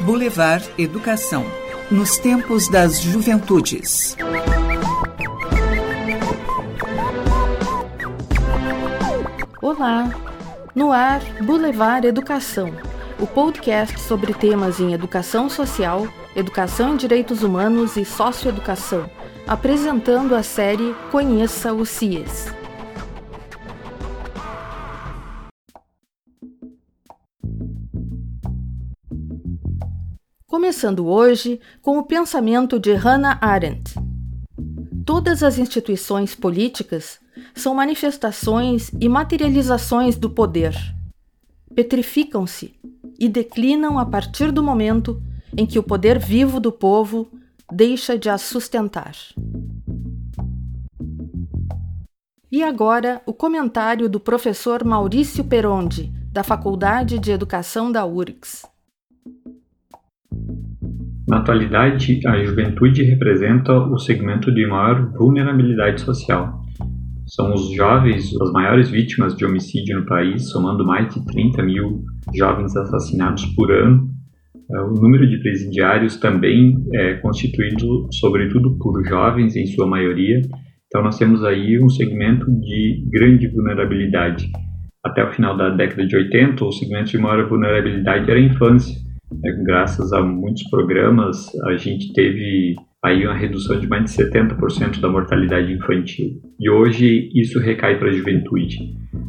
Boulevard Educação nos tempos das juventudes. Olá! No ar, Boulevard Educação, o podcast sobre temas em educação social, educação em direitos humanos e socioeducação, apresentando a série Conheça o CIES. Começando hoje com o pensamento de Hannah Arendt. Todas as instituições políticas são manifestações e materializações do poder. Petrificam-se e declinam a partir do momento em que o poder vivo do povo deixa de as sustentar. E agora, o comentário do professor Maurício Perondi, da Faculdade de Educação da URGS. Na atualidade, a juventude representa o segmento de maior vulnerabilidade social. São os jovens as maiores vítimas de homicídio no país, somando mais de 30 mil jovens assassinados por ano. É, o número de presidiários também é constituído, sobretudo, por jovens, em sua maioria. Então, nós temos aí um segmento de grande vulnerabilidade. Até o final da década de 80, o segmento de maior vulnerabilidade era a infância graças a muitos programas, a gente teve aí uma redução de mais de 70% da mortalidade infantil. E hoje isso recai para a juventude.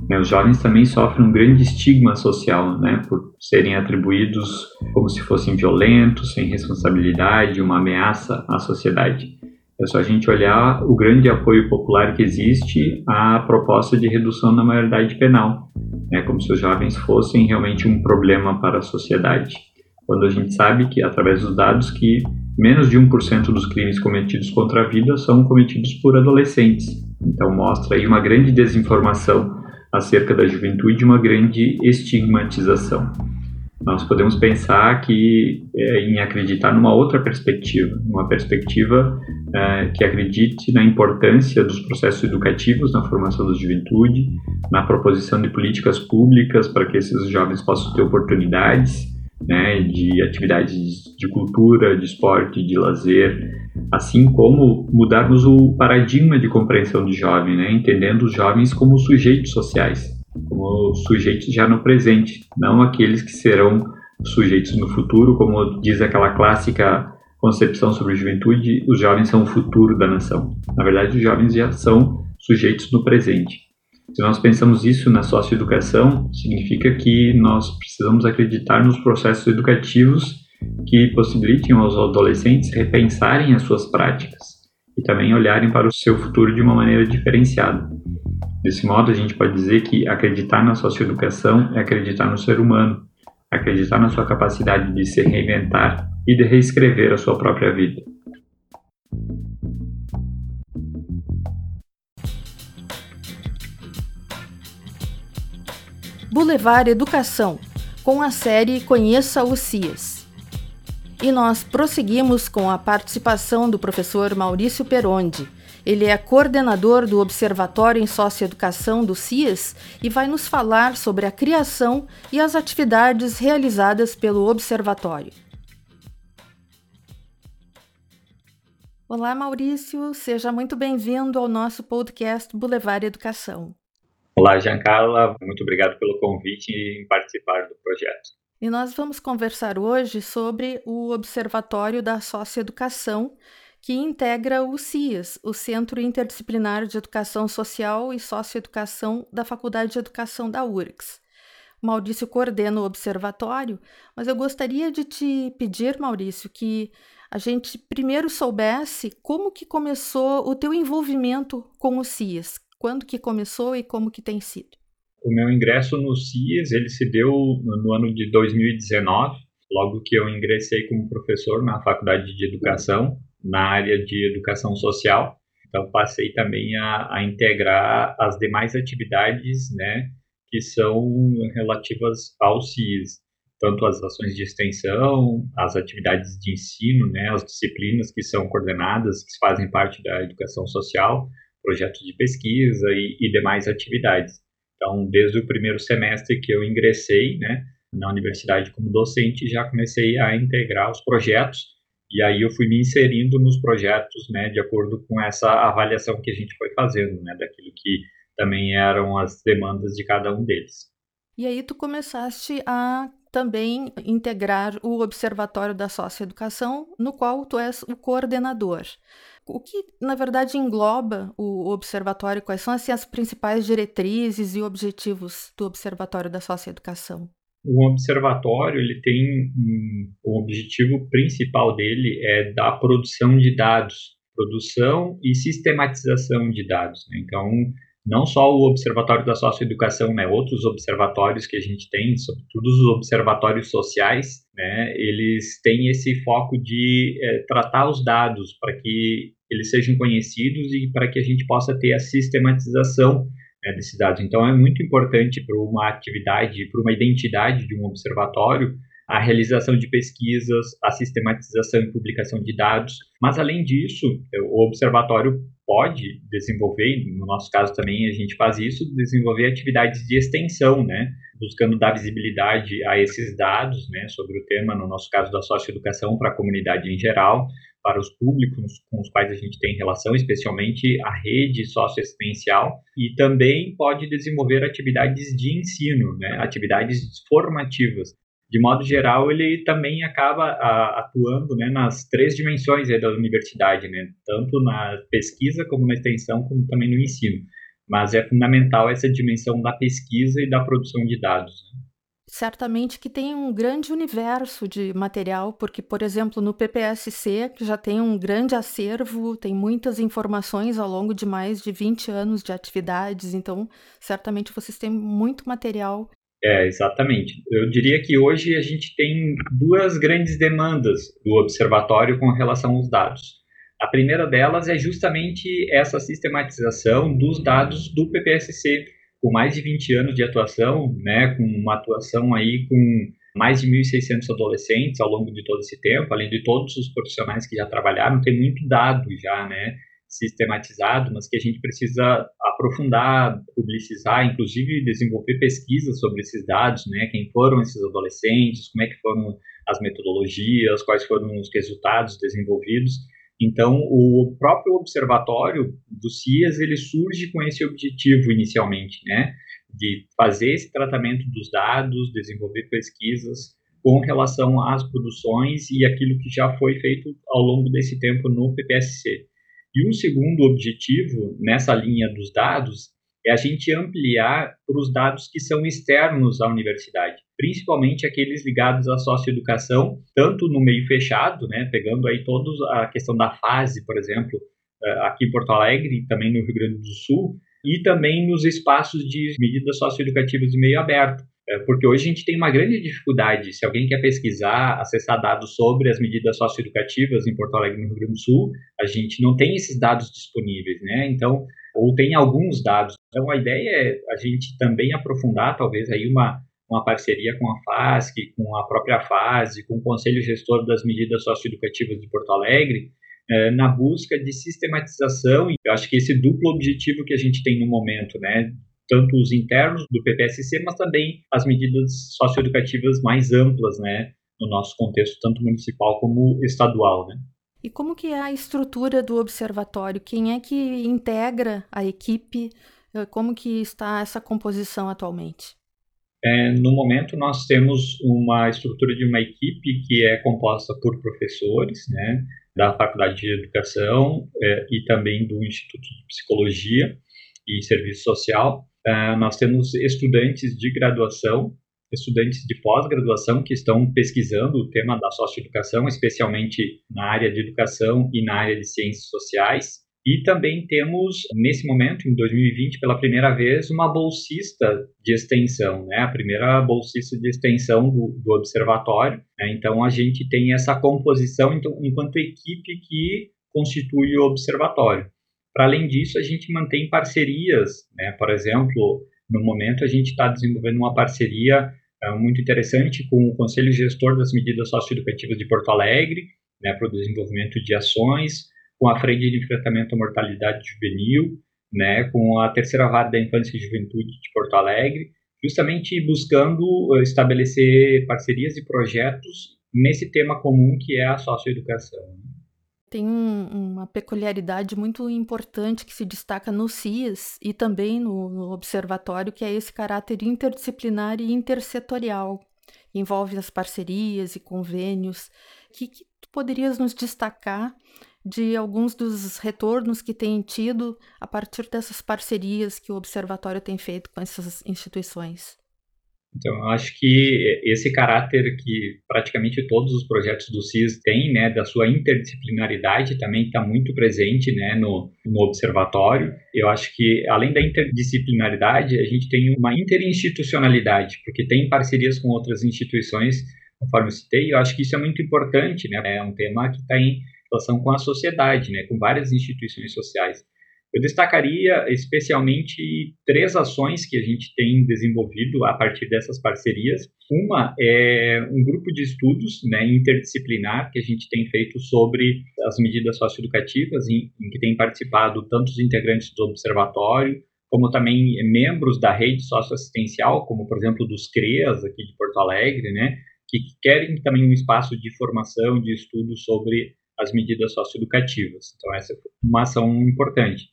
Né? Os jovens também sofrem um grande estigma social, né? por serem atribuídos como se fossem violentos, sem responsabilidade, uma ameaça à sociedade. É só a gente olhar o grande apoio popular que existe à proposta de redução da maioridade penal, né? como se os jovens fossem realmente um problema para a sociedade quando a gente sabe que, através dos dados, que menos de 1% dos crimes cometidos contra a vida são cometidos por adolescentes. Então mostra aí uma grande desinformação acerca da juventude e uma grande estigmatização. Nós podemos pensar que é, em acreditar numa outra perspectiva, uma perspectiva é, que acredite na importância dos processos educativos na formação da juventude, na proposição de políticas públicas para que esses jovens possam ter oportunidades, né, de atividades de cultura, de esporte, de lazer, assim como mudarmos o paradigma de compreensão do jovem, né, entendendo os jovens como sujeitos sociais, como sujeitos já no presente, não aqueles que serão sujeitos no futuro, como diz aquela clássica concepção sobre juventude, os jovens são o futuro da nação. Na verdade, os jovens já são sujeitos no presente. Se nós pensamos isso na socioeducação, significa que nós precisamos acreditar nos processos educativos que possibilitem aos adolescentes repensarem as suas práticas e também olharem para o seu futuro de uma maneira diferenciada. Desse modo, a gente pode dizer que acreditar na socioeducação é acreditar no ser humano, acreditar na sua capacidade de se reinventar e de reescrever a sua própria vida. Boulevard Educação, com a série Conheça o CIES. E nós prosseguimos com a participação do professor Maurício Perondi. Ele é coordenador do Observatório em Socioeducação do CIES e vai nos falar sobre a criação e as atividades realizadas pelo Observatório. Olá, Maurício, seja muito bem-vindo ao nosso podcast Boulevard Educação. Olá, Giancarla, muito obrigado pelo convite em participar do projeto. E nós vamos conversar hoje sobre o Observatório da Socioeducação, que integra o CIAS, o Centro Interdisciplinar de Educação Social e Socioeducação da Faculdade de Educação da URGS. Maurício coordena o observatório, mas eu gostaria de te pedir, Maurício, que a gente primeiro soubesse como que começou o teu envolvimento com o CIAS. Quando que começou e como que tem sido? O meu ingresso no CIES, ele se deu no ano de 2019, logo que eu ingressei como professor na Faculdade de Educação, na área de Educação Social. Então, passei também a, a integrar as demais atividades, né, que são relativas ao CIES, tanto as ações de extensão, as atividades de ensino, né, as disciplinas que são coordenadas, que fazem parte da educação social, projetos de pesquisa e, e demais atividades. Então, desde o primeiro semestre que eu ingressei, né, na universidade como docente, já comecei a integrar os projetos e aí eu fui me inserindo nos projetos, né, de acordo com essa avaliação que a gente foi fazendo, né, daquilo que também eram as demandas de cada um deles. E aí tu começaste a também integrar o Observatório da Socioeducação, no qual tu és o coordenador. O que, na verdade, engloba o observatório? Quais são assim, as principais diretrizes e objetivos do Observatório da Socioeducação? O observatório ele tem um, o objetivo principal dele é da produção de dados, produção e sistematização de dados. Né? Então, não só o Observatório da Socioeducação, né, outros observatórios que a gente tem, sobretudo os observatórios sociais, né, eles têm esse foco de é, tratar os dados para que eles sejam conhecidos e para que a gente possa ter a sistematização né, desses dados. Então, é muito importante para uma atividade, para uma identidade de um observatório, a realização de pesquisas, a sistematização e publicação de dados. Mas, além disso, o observatório pode desenvolver, no nosso caso também a gente faz isso, desenvolver atividades de extensão, né? buscando dar visibilidade a esses dados né, sobre o tema, no nosso caso da socioeducação, para a comunidade em geral, para os públicos com os quais a gente tem relação, especialmente a rede socioassistencial, e também pode desenvolver atividades de ensino, né, atividades formativas. De modo geral, ele também acaba a, atuando né, nas três dimensões da universidade, né, tanto na pesquisa, como na extensão, como também no ensino. Mas é fundamental essa dimensão da pesquisa e da produção de dados. Né? Certamente que tem um grande universo de material, porque, por exemplo, no PPSC, já tem um grande acervo, tem muitas informações ao longo de mais de 20 anos de atividades, então certamente vocês têm muito material. É, exatamente. Eu diria que hoje a gente tem duas grandes demandas do observatório com relação aos dados. A primeira delas é justamente essa sistematização dos dados do PPSC, com mais de 20 anos de atuação, né, com uma atuação aí com mais de 1.600 adolescentes ao longo de todo esse tempo, além de todos os profissionais que já trabalharam, tem muito dado já, né, sistematizado, mas que a gente precisa aprofundar, publicizar, inclusive desenvolver pesquisas sobre esses dados, né, quem foram esses adolescentes, como é que foram as metodologias, quais foram os resultados desenvolvidos, então, o próprio observatório do CIAS, ele surge com esse objetivo inicialmente, né, de fazer esse tratamento dos dados, desenvolver pesquisas com relação às produções e aquilo que já foi feito ao longo desse tempo no PPSC. E um segundo objetivo nessa linha dos dados é a gente ampliar para os dados que são externos à universidade, principalmente aqueles ligados à socioeducação, tanto no meio fechado, né, pegando aí todos a questão da fase, por exemplo, eh, aqui em Porto Alegre também no Rio Grande do Sul, e também nos espaços de medidas socioeducativas de meio aberto, eh, porque hoje a gente tem uma grande dificuldade, se alguém quer pesquisar, acessar dados sobre as medidas socioeducativas em Porto Alegre no Rio Grande do Sul, a gente não tem esses dados disponíveis, né? Então, ou tem alguns dados. Então, a ideia é a gente também aprofundar, talvez, aí uma, uma parceria com a FASC, com a própria FASE, com o Conselho Gestor das Medidas Socioeducativas de Porto Alegre, é, na busca de sistematização. E eu acho que esse duplo objetivo que a gente tem no momento, né, tanto os internos do PPSC, mas também as medidas socioeducativas mais amplas, né, no nosso contexto, tanto municipal como estadual, né. E como que é a estrutura do observatório? Quem é que integra a equipe? Eh, como que está essa composição atualmente? É, no momento, nós temos uma estrutura de uma equipe que é composta por professores, né, da Faculdade de Educação é, e também do Instituto de Psicologia e Serviço Social. É, nós temos estudantes de graduação estudantes de pós-graduação que estão pesquisando o tema da socioeducação, especialmente na área de educação e na área de ciências sociais. E também temos, nesse momento, em 2020, pela primeira vez, uma bolsista de extensão, né? a primeira bolsista de extensão do, do observatório. Né? Então, a gente tem essa composição então, enquanto equipe que constitui o observatório. Para além disso, a gente mantém parcerias, né? por exemplo, no momento, a gente está desenvolvendo uma parceria é, muito interessante com o Conselho Gestor das Medidas Socioeducativas de Porto Alegre, né, para o desenvolvimento de ações, com a Frente de Enfrentamento à Mortalidade Juvenil né, com a terceira vara da infância e juventude de Porto Alegre, justamente buscando eh, estabelecer parcerias e projetos nesse tema comum que é a socioeducação. Tem um, uma peculiaridade muito importante que se destaca no CIS e também no, no observatório, que é esse caráter interdisciplinar e intersetorial. Envolve as parcerias e convênios. O que, que tu poderias nos destacar de alguns dos retornos que tem tido a partir dessas parcerias que o observatório tem feito com essas instituições? Então, eu acho que esse caráter que praticamente todos os projetos do CIS têm, né, da sua interdisciplinaridade, também está muito presente, né, no, no observatório. Eu acho que, além da interdisciplinaridade, a gente tem uma interinstitucionalidade, porque tem parcerias com outras instituições, conforme eu citei, eu acho que isso é muito importante, né, é um tema que está em relação com a sociedade, né, com várias instituições sociais. Eu destacaria especialmente três ações que a gente tem desenvolvido a partir dessas parcerias. Uma é um grupo de estudos né, interdisciplinar que a gente tem feito sobre as medidas socioeducativas, em, em que tem participado tanto os integrantes do observatório, como também membros da rede socioassistencial, como por exemplo dos CREAS aqui de Porto Alegre, né, que querem também um espaço de formação, de estudo sobre as medidas socioeducativas. Então essa é uma ação importante.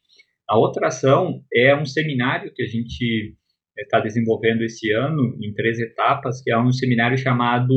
A outra ação é um seminário que a gente está eh, desenvolvendo esse ano em três etapas, que é um seminário chamado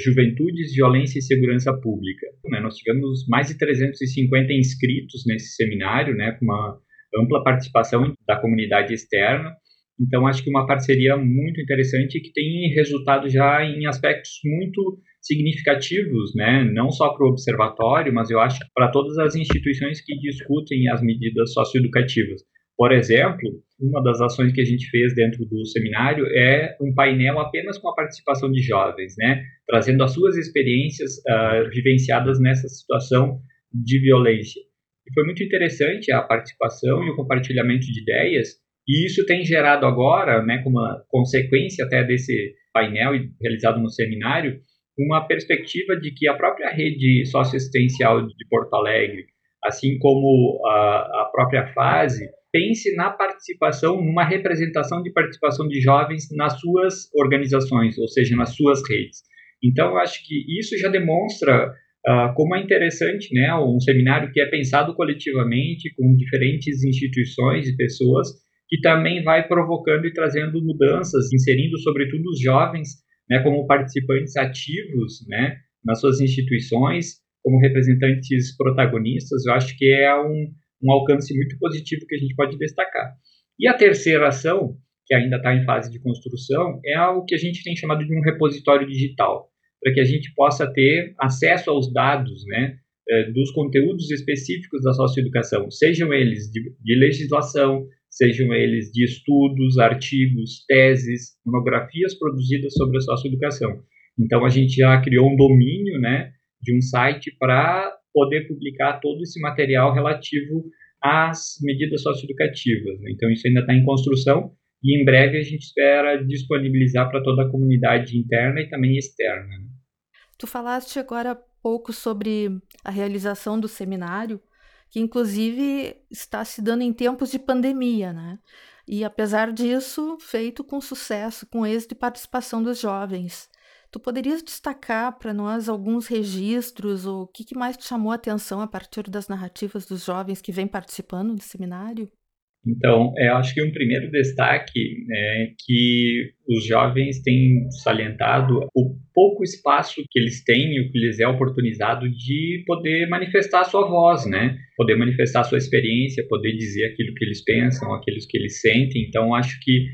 Juventudes, Violência e Segurança Pública. Né, nós tivemos mais de 350 inscritos nesse seminário, né, com uma ampla participação da comunidade externa. Então, acho que uma parceria muito interessante que tem resultado já em aspectos muito significativos, né, não só para o observatório, mas eu acho para todas as instituições que discutem as medidas socioeducativas. Por exemplo, uma das ações que a gente fez dentro do seminário é um painel apenas com a participação de jovens, né, trazendo as suas experiências uh, vivenciadas nessa situação de violência. E foi muito interessante a participação e o compartilhamento de ideias, e isso tem gerado agora, né, como consequência até desse painel realizado no seminário, uma perspectiva de que a própria rede socioassistencial de Porto Alegre, assim como a, a própria fase, pense na participação, numa representação de participação de jovens nas suas organizações, ou seja, nas suas redes. Então, eu acho que isso já demonstra uh, como é interessante, né, um seminário que é pensado coletivamente com diferentes instituições e pessoas, que também vai provocando e trazendo mudanças, inserindo sobretudo os jovens né, como participantes ativos né, nas suas instituições, como representantes protagonistas, eu acho que é um, um alcance muito positivo que a gente pode destacar. E a terceira ação, que ainda está em fase de construção, é o que a gente tem chamado de um repositório digital, para que a gente possa ter acesso aos dados né, eh, dos conteúdos específicos da socioeducação, sejam eles de, de legislação, sejam eles de estudos, artigos, teses, monografias produzidas sobre a socioeducação. Então, a gente já criou um domínio né, de um site para poder publicar todo esse material relativo às medidas socioeducativas. Né? Então, isso ainda está em construção e em breve a gente espera disponibilizar para toda a comunidade interna e também externa. Né? Tu falaste agora pouco sobre a realização do seminário que inclusive está se dando em tempos de pandemia, né? E apesar disso, feito com sucesso, com êxito e participação dos jovens. Tu poderias destacar para nós alguns registros ou o que, que mais te chamou a atenção a partir das narrativas dos jovens que vêm participando do seminário? Então, eu acho que um primeiro destaque é que os jovens têm salientado o pouco espaço que eles têm, o que lhes é oportunizado de poder manifestar a sua voz, né? Poder manifestar a sua experiência, poder dizer aquilo que eles pensam, aquilo que eles sentem. Então, acho que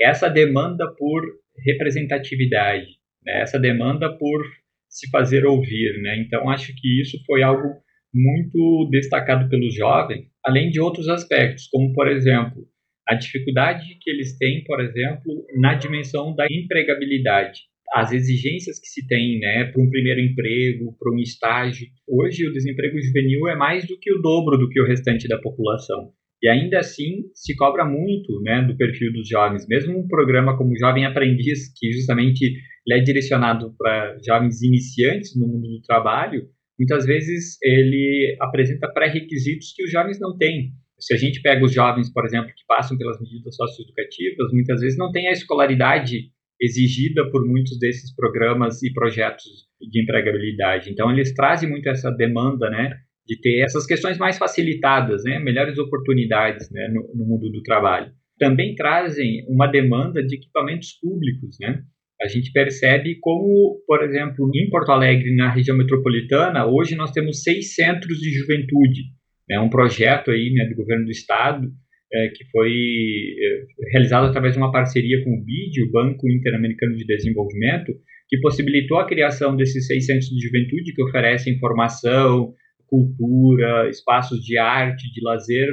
essa demanda por representatividade, né? essa demanda por se fazer ouvir, né? Então, acho que isso foi algo muito destacado pelos jovens, além de outros aspectos, como, por exemplo, a dificuldade que eles têm, por exemplo, na dimensão da empregabilidade. As exigências que se tem né, para um primeiro emprego, para um estágio. Hoje, o desemprego juvenil é mais do que o dobro do que o restante da população. E ainda assim, se cobra muito né, do perfil dos jovens. Mesmo um programa como Jovem Aprendiz, que justamente é direcionado para jovens iniciantes no mundo do trabalho, muitas vezes ele apresenta pré-requisitos que os jovens não têm. Se a gente pega os jovens, por exemplo, que passam pelas medidas socioeducativas, muitas vezes não tem a escolaridade exigida por muitos desses programas e projetos de empregabilidade. Então, eles trazem muito essa demanda, né, de ter essas questões mais facilitadas, né, melhores oportunidades, né, no, no mundo do trabalho. Também trazem uma demanda de equipamentos públicos, né, a gente percebe como, por exemplo, em Porto Alegre, na região metropolitana, hoje nós temos seis centros de juventude. É né, um projeto aí né, do governo do estado é, que foi é, realizado através de uma parceria com o BID, o Banco Interamericano de Desenvolvimento, que possibilitou a criação desses seis centros de juventude que oferecem formação, cultura, espaços de arte, de lazer,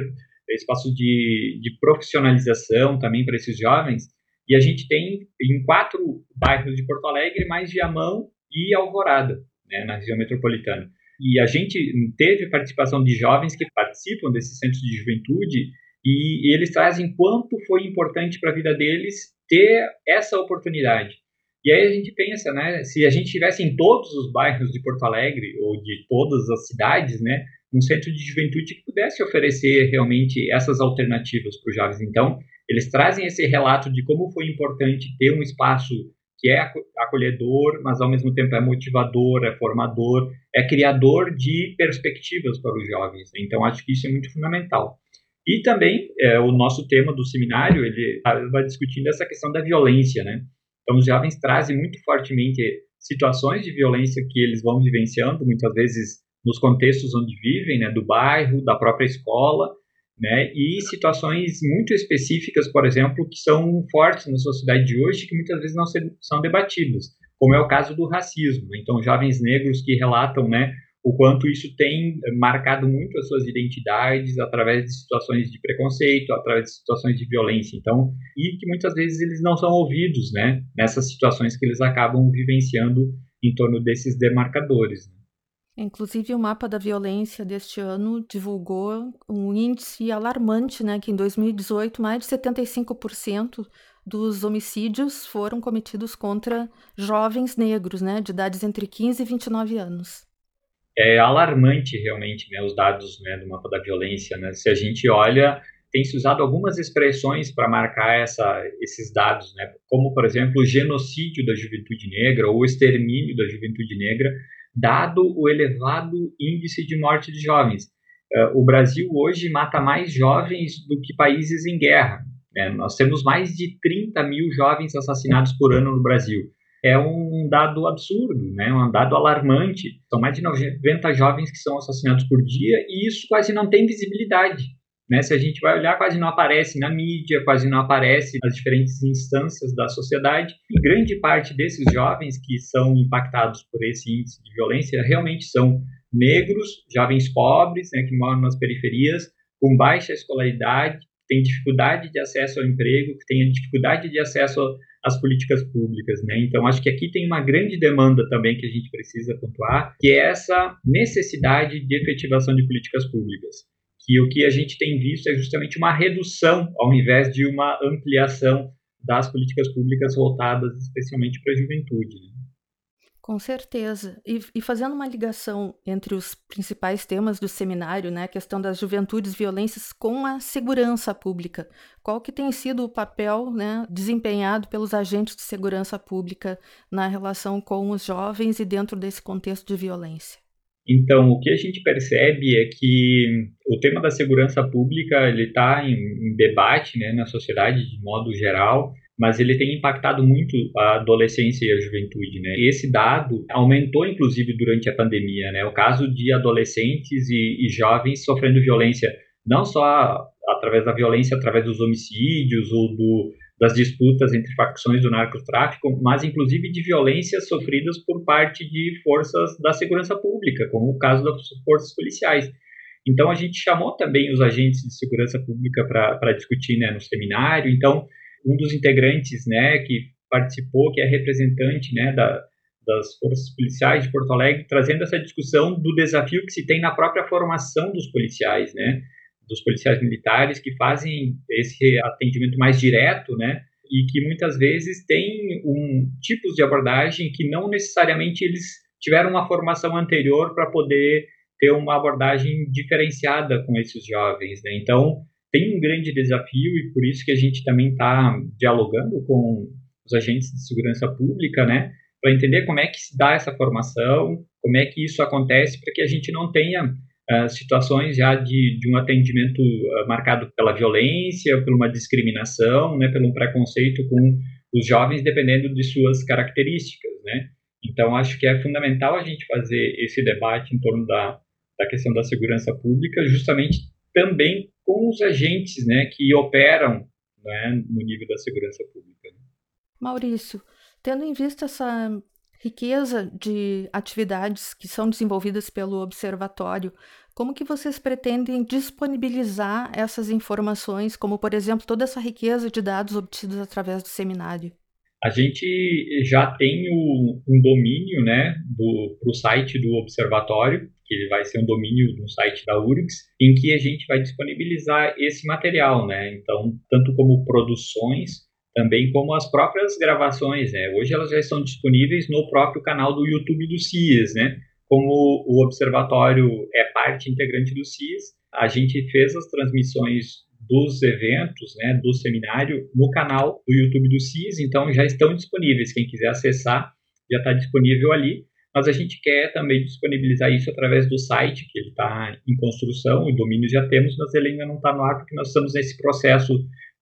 espaços de, de profissionalização também para esses jovens. E a gente tem em quatro bairros de Porto Alegre mais Viamão e Alvorada, né, na região metropolitana. E a gente teve participação de jovens que participam desses centros de juventude e eles trazem quanto foi importante para a vida deles ter essa oportunidade. E aí a gente pensa, né, se a gente tivesse em todos os bairros de Porto Alegre ou de todas as cidades, né, um centro de juventude que pudesse oferecer realmente essas alternativas para os jovens. Então, eles trazem esse relato de como foi importante ter um espaço que é acolhedor, mas ao mesmo tempo é motivador, é formador, é criador de perspectivas para os jovens. Então, acho que isso é muito fundamental. E também é, o nosso tema do seminário ele vai discutindo essa questão da violência, né? Então os jovens trazem muito fortemente situações de violência que eles vão vivenciando, muitas vezes nos contextos onde vivem, né, do bairro, da própria escola, né, e situações muito específicas, por exemplo, que são fortes na sociedade de hoje que muitas vezes não são debatidas, como é o caso do racismo. Então jovens negros que relatam, né, o quanto isso tem marcado muito as suas identidades através de situações de preconceito, através de situações de violência. Então, e que muitas vezes eles não são ouvidos, né, nessas situações que eles acabam vivenciando em torno desses demarcadores. Né. Inclusive, o mapa da violência deste ano divulgou um índice alarmante, né, que em 2018 mais de 75% dos homicídios foram cometidos contra jovens negros, né, de idades entre 15 e 29 anos é alarmante realmente né, os dados né, do mapa da violência. Né? Se a gente olha, tem se usado algumas expressões para marcar essa, esses dados, né? como, por exemplo, o genocídio da juventude negra ou o extermínio da juventude negra, dado o elevado índice de morte de jovens. Uh, o Brasil hoje mata mais jovens do que países em guerra. Né? Nós temos mais de 30 mil jovens assassinados por ano no Brasil é um dado absurdo, né? um dado alarmante. São mais de 90 jovens que são assassinados por dia e isso quase não tem visibilidade. Né? Se a gente vai olhar, quase não aparece na mídia, quase não aparece nas diferentes instâncias da sociedade. E grande parte desses jovens que são impactados por esse índice de violência realmente são negros, jovens pobres, né, que moram nas periferias, com baixa escolaridade, que têm dificuldade de acesso ao emprego, que têm dificuldade de acesso as políticas públicas, né? Então acho que aqui tem uma grande demanda também que a gente precisa pontuar, que é essa necessidade de efetivação de políticas públicas. Que o que a gente tem visto é justamente uma redução ao invés de uma ampliação das políticas públicas voltadas especialmente para a juventude. Né? Com certeza. E, e, fazendo uma ligação entre os principais temas do seminário, né, a questão das juventudes violências com a segurança pública, qual que tem sido o papel né, desempenhado pelos agentes de segurança pública na relação com os jovens e dentro desse contexto de violência? Então, o que a gente percebe é que o tema da segurança pública ele está em, em debate né, na sociedade de modo geral, mas ele tem impactado muito a adolescência e a juventude, né? Esse dado aumentou inclusive durante a pandemia, né? O caso de adolescentes e, e jovens sofrendo violência, não só através da violência, através dos homicídios ou do, das disputas entre facções do narcotráfico, mas inclusive de violências sofridas por parte de forças da segurança pública, como o caso das forças policiais. Então a gente chamou também os agentes de segurança pública para discutir né, no seminário. Então um dos integrantes, né, que participou, que é representante, né, da, das forças policiais de Porto Alegre, trazendo essa discussão do desafio que se tem na própria formação dos policiais, né, dos policiais militares que fazem esse atendimento mais direto, né, e que muitas vezes tem um tipos de abordagem que não necessariamente eles tiveram uma formação anterior para poder ter uma abordagem diferenciada com esses jovens. Né? Então, tem um grande desafio e por isso que a gente também está dialogando com os agentes de segurança pública, né, para entender como é que se dá essa formação, como é que isso acontece, para que a gente não tenha uh, situações já de, de um atendimento uh, marcado pela violência, por uma discriminação, né, pelo preconceito com os jovens, dependendo de suas características, né. Então, acho que é fundamental a gente fazer esse debate em torno da, da questão da segurança pública, justamente também com os agentes né, que operam né, no nível da segurança pública. Maurício, tendo em vista essa riqueza de atividades que são desenvolvidas pelo observatório, como que vocês pretendem disponibilizar essas informações, como por exemplo toda essa riqueza de dados obtidos através do seminário? A gente já tem o, um domínio né, para o site do observatório, que vai ser um domínio um site da URGS, em que a gente vai disponibilizar esse material, né? Então, tanto como produções, também como as próprias gravações, né? Hoje elas já estão disponíveis no próprio canal do YouTube do CIES, né? Como o observatório é parte integrante do CIES, a gente fez as transmissões dos eventos, né, do seminário no canal do YouTube do CIS, então já estão disponíveis. Quem quiser acessar, já está disponível ali. Mas a gente quer também disponibilizar isso através do site, que ele está em construção, o domínio já temos, mas ele ainda não está no ar, porque nós estamos nesse processo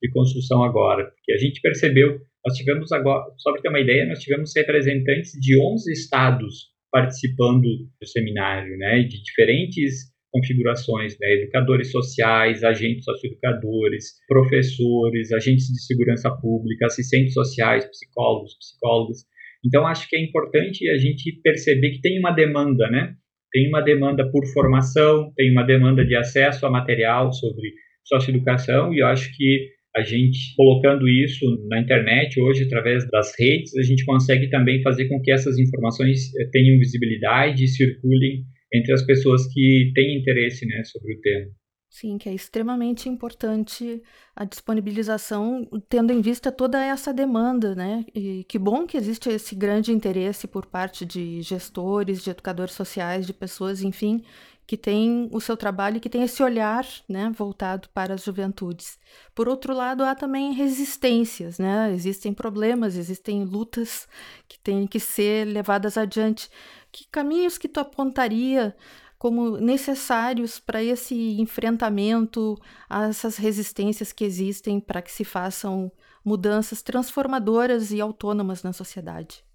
de construção agora. Porque a gente percebeu, nós tivemos agora, só para ter uma ideia, nós tivemos representantes de 11 estados participando do seminário, né, de diferentes configurações, né? educadores sociais, agentes socioeducadores, professores, agentes de segurança pública, assistentes sociais, psicólogos, psicólogas. Então, acho que é importante a gente perceber que tem uma demanda, né? Tem uma demanda por formação, tem uma demanda de acesso a material sobre socioeducação, e eu acho que a gente colocando isso na internet hoje através das redes, a gente consegue também fazer com que essas informações eh, tenham visibilidade e circulem entre as pessoas que têm interesse né, sobre o tema. Sim, que é extremamente importante a disponibilização, tendo em vista toda essa demanda, né? E que bom que existe esse grande interesse por parte de gestores, de educadores sociais, de pessoas, enfim, que têm o seu trabalho e que têm esse olhar, né, voltado para as juventudes. Por outro lado, há também resistências, né? Existem problemas, existem lutas que têm que ser levadas adiante que caminhos que tu apontaria como necessários para esse enfrentamento a essas resistências que existem para que se façam mudanças transformadoras e autônomas na sociedade?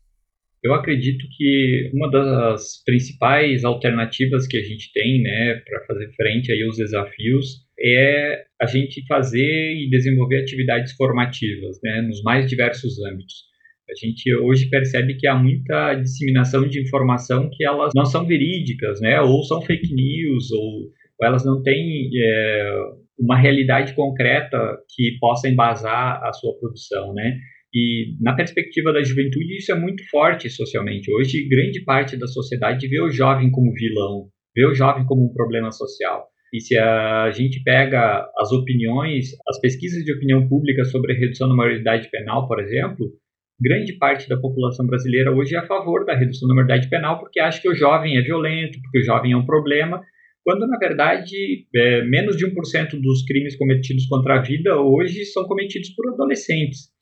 Eu acredito que uma das principais alternativas que a gente tem, né, para fazer frente aí aos desafios é a gente fazer e desenvolver atividades formativas, né, nos mais diversos âmbitos. A gente hoje percebe que há muita disseminação de informação que elas não são verídicas, né? Ou são fake news, ou, ou elas não têm é, uma realidade concreta que possa embasar a sua produção, né? E na perspectiva da juventude isso é muito forte socialmente. Hoje grande parte da sociedade vê o jovem como vilão, vê o jovem como um problema social. E se a gente pega as opiniões, as pesquisas de opinião pública sobre a redução da maioridade penal, por exemplo, grande parte da população brasileira hoje é a favor da redução da maioridade penal porque acha que o jovem é violento, porque o jovem é um problema, quando na verdade é, menos de 1% dos crimes cometidos contra a vida hoje são cometidos por adolescentes.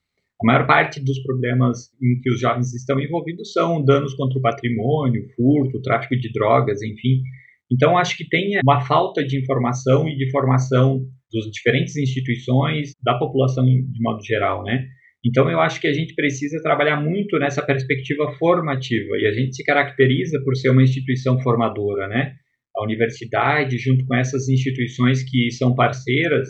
A maior parte dos problemas em que os jovens estão envolvidos são danos contra o patrimônio, furto, tráfico de drogas, enfim. Então, acho que tem uma falta de informação e de formação das diferentes instituições, da população de modo geral, né? Então, eu acho que a gente precisa trabalhar muito nessa perspectiva formativa, e a gente se caracteriza por ser uma instituição formadora, né? A universidade, junto com essas instituições que são parceiras,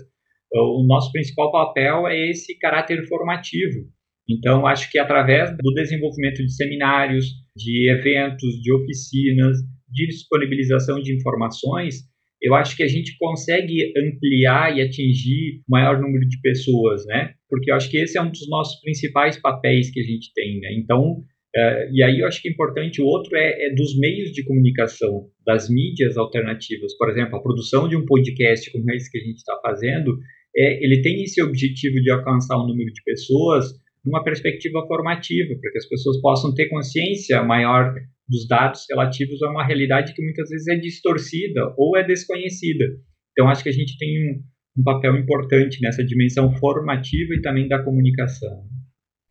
o nosso principal papel é esse caráter formativo. Então, acho que através do desenvolvimento de seminários, de eventos, de oficinas, de disponibilização de informações, eu acho que a gente consegue ampliar e atingir o maior número de pessoas, né? Porque eu acho que esse é um dos nossos principais papéis que a gente tem, né? Então, uh, e aí eu acho que é importante, o outro é, é, dos meios de comunicação, das mídias alternativas. Por exemplo, a produção de um podcast como esse que a gente está fazendo, é, ele tem esse objetivo de alcançar um número de pessoas numa perspectiva formativa, para que as pessoas possam ter consciência maior dos dados relativos a uma realidade que muitas vezes é distorcida ou é desconhecida. Então, acho que a gente tem um, um papel importante nessa dimensão formativa e também da comunicação.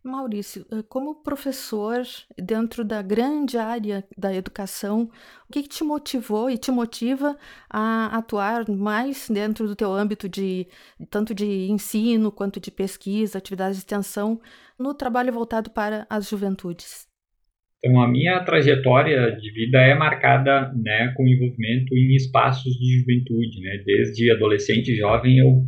Maurício, eh, como professor dentro da grande área da educação, o que, que te motivou e te motiva a atuar mais dentro do teu âmbito de tanto de ensino quanto de pesquisa, atividades de extensão, no trabalho voltado para as juventudes? Então, a minha trajetória de vida é marcada né, com envolvimento em espaços de juventude. Né? Desde adolescente e jovem, eu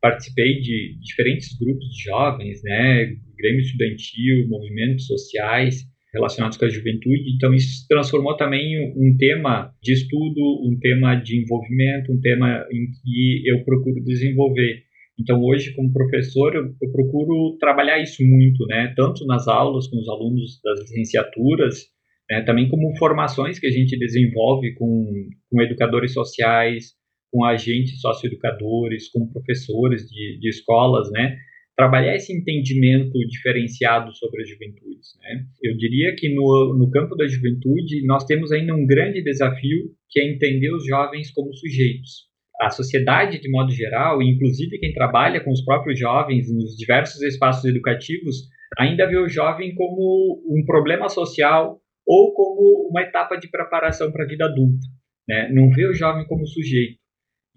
participei de diferentes grupos de jovens, né? Grêmio estudantil, movimentos sociais relacionados com a juventude. Então, isso transformou também um tema de estudo, um tema de envolvimento, um tema em que eu procuro desenvolver. Então, hoje, como professor, eu, eu, procuro trabalhar isso muito, né? Tanto nas aulas com os alunos das licenciaturas, né? também como formações que a gente desenvolve com, com educadores sociais, com agentes socioeducadores, com professores de, de escolas, né? Trabalhar esse entendimento diferenciado sobre as juventudes, né? Eu diria que no, no campo da juventude nós temos ainda um grande desafio que é entender os jovens como sujeitos, a sociedade, de modo geral, inclusive quem trabalha com os próprios jovens nos diversos espaços educativos, ainda vê o jovem como um problema social ou como uma etapa de preparação para a vida adulta. Né? Não vê o jovem como sujeito.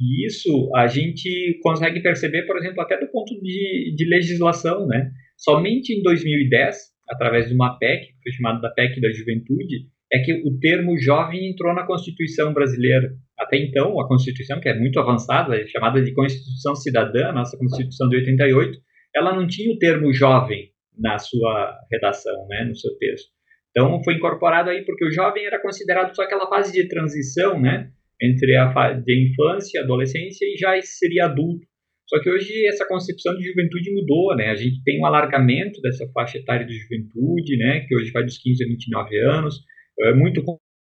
E isso a gente consegue perceber, por exemplo, até do ponto de, de legislação. Né? Somente em 2010, através de uma PEC, que foi chamada da PEC da Juventude, é que o termo jovem entrou na Constituição brasileira. Até então, a Constituição, que é muito avançada, é chamada de Constituição Cidadã, nossa Constituição de 88, ela não tinha o termo jovem na sua redação, né, no seu texto. Então, foi incorporado aí porque o jovem era considerado só aquela fase de transição, né, entre a fase de infância, adolescência e já seria adulto. Só que hoje essa concepção de juventude mudou, né? A gente tem um alargamento dessa faixa etária de juventude, né, que hoje vai dos 15 a 29 anos é muito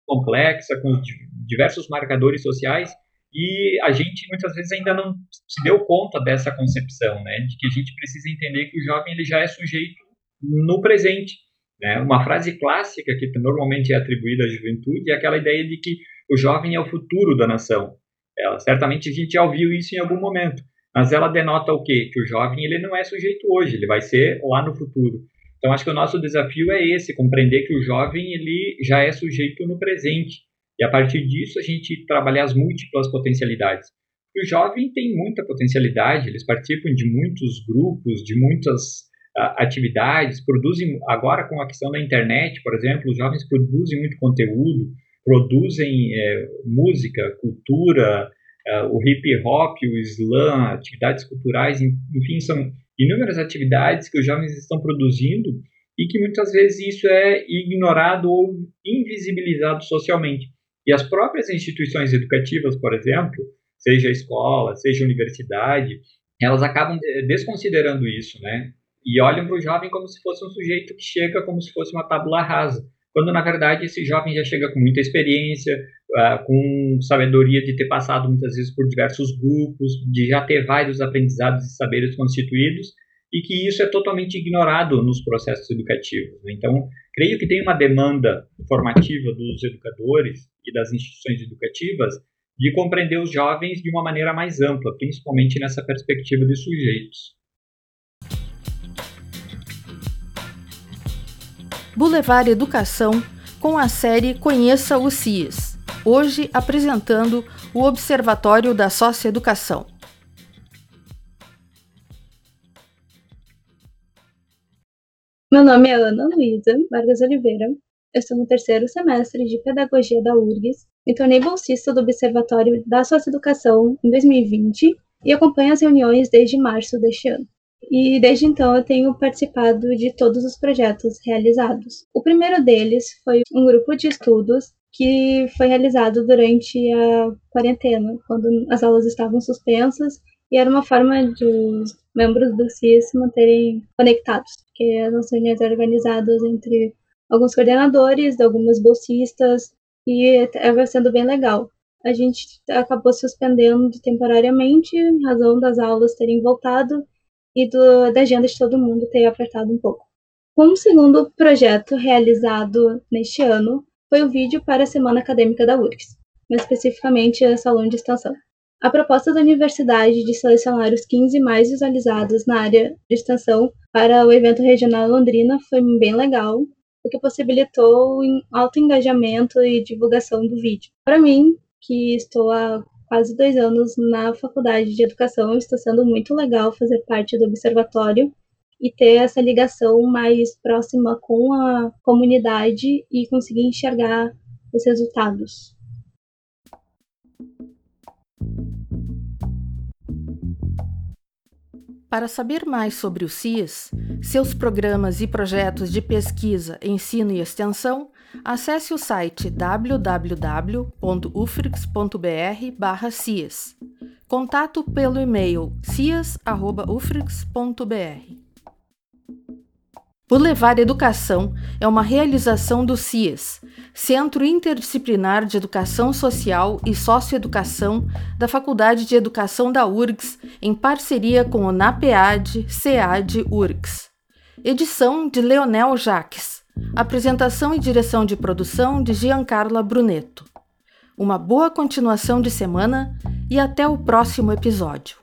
complexa, com diversos marcadores sociais, e a gente muitas vezes ainda não se deu conta dessa concepção, né, de que a gente precisa entender que o jovem ele já é sujeito no presente. Né? Uma frase clássica que normalmente é atribuída à juventude é aquela ideia de que o jovem é o futuro da nação. Ela, certamente a gente já ouviu isso em algum momento, mas ela denota o quê? Que o jovem ele não é sujeito hoje, ele vai ser lá no futuro. Então, acho que o nosso desafio é esse, compreender que o jovem ele já é sujeito no presente. E a partir disso, a gente trabalhar as múltiplas potencialidades. o jovem tem muita potencialidade, eles participam de muitos grupos, de muitas uh, atividades, produzem, agora com a questão da internet, por exemplo, os jovens produzem muito conteúdo, produzem é, música, cultura, uh, o hip hop, o slam, atividades culturais, enfim, são inúmeras atividades que os jovens estão produzindo e que muitas vezes isso é ignorado ou invisibilizado socialmente. E as próprias instituições educativas, por exemplo, seja escola, seja universidade, elas acabam desconsiderando isso, né? E olham para o jovem como se fosse um sujeito que chega como se fosse uma tábula rasa, quando na verdade esse jovem já chega com muita experiência, uh, com sabedoria de ter passado muitas vezes por diversos grupos, de já ter vários aprendizados e saberes constituídos, e que isso é totalmente ignorado nos processos educativos. Né? Então, creio que tem uma demanda formativa dos educadores e das instituições educativas de compreender os jovens de uma maneira mais ampla, principalmente nessa perspectiva de sujeitos. Boulevard Educação com a série Conheça o CIES, hoje apresentando o Observatório da Socioeducação. Meu nome é Ana Luísa Vargas Oliveira. Eu estou no terceiro semestre de Pedagogia da URGS. Me tornei bolsista do Observatório da Socioeducação em 2020 e acompanho as reuniões desde março deste ano e desde então eu tenho participado de todos os projetos realizados. O primeiro deles foi um grupo de estudos que foi realizado durante a quarentena, quando as aulas estavam suspensas e era uma forma de os membros do CIS se manterem conectados, porque as reuniões eram organizadas entre alguns coordenadores, algumas bolsistas, e estava sendo bem legal. A gente acabou suspendendo temporariamente, em razão das aulas terem voltado, e do, da agenda de todo mundo ter apertado um pouco. Um segundo projeto realizado neste ano foi o vídeo para a Semana Acadêmica da URGS, mais especificamente a Salão de Extensão. A proposta da universidade de selecionar os 15 mais visualizados na área de extensão para o evento regional Londrina foi bem legal, o que possibilitou um alto engajamento e divulgação do vídeo. Para mim, que estou há quase dois anos na faculdade de educação, está sendo muito legal fazer parte do observatório e ter essa ligação mais próxima com a comunidade e conseguir enxergar os resultados. Para saber mais sobre o CIS, seus programas e projetos de pesquisa, ensino e extensão, acesse o site www.ufrix.br/cias. Contato pelo e-mail cias@ufrix.br. O Levar Educação é uma realização do CIES, Centro Interdisciplinar de Educação Social e Socioeducação da Faculdade de Educação da URGS, em parceria com o NAPEAD, SEAD URGS. Edição de Leonel Jaques. Apresentação e direção de produção de Giancarla Brunetto. Uma boa continuação de semana e até o próximo episódio.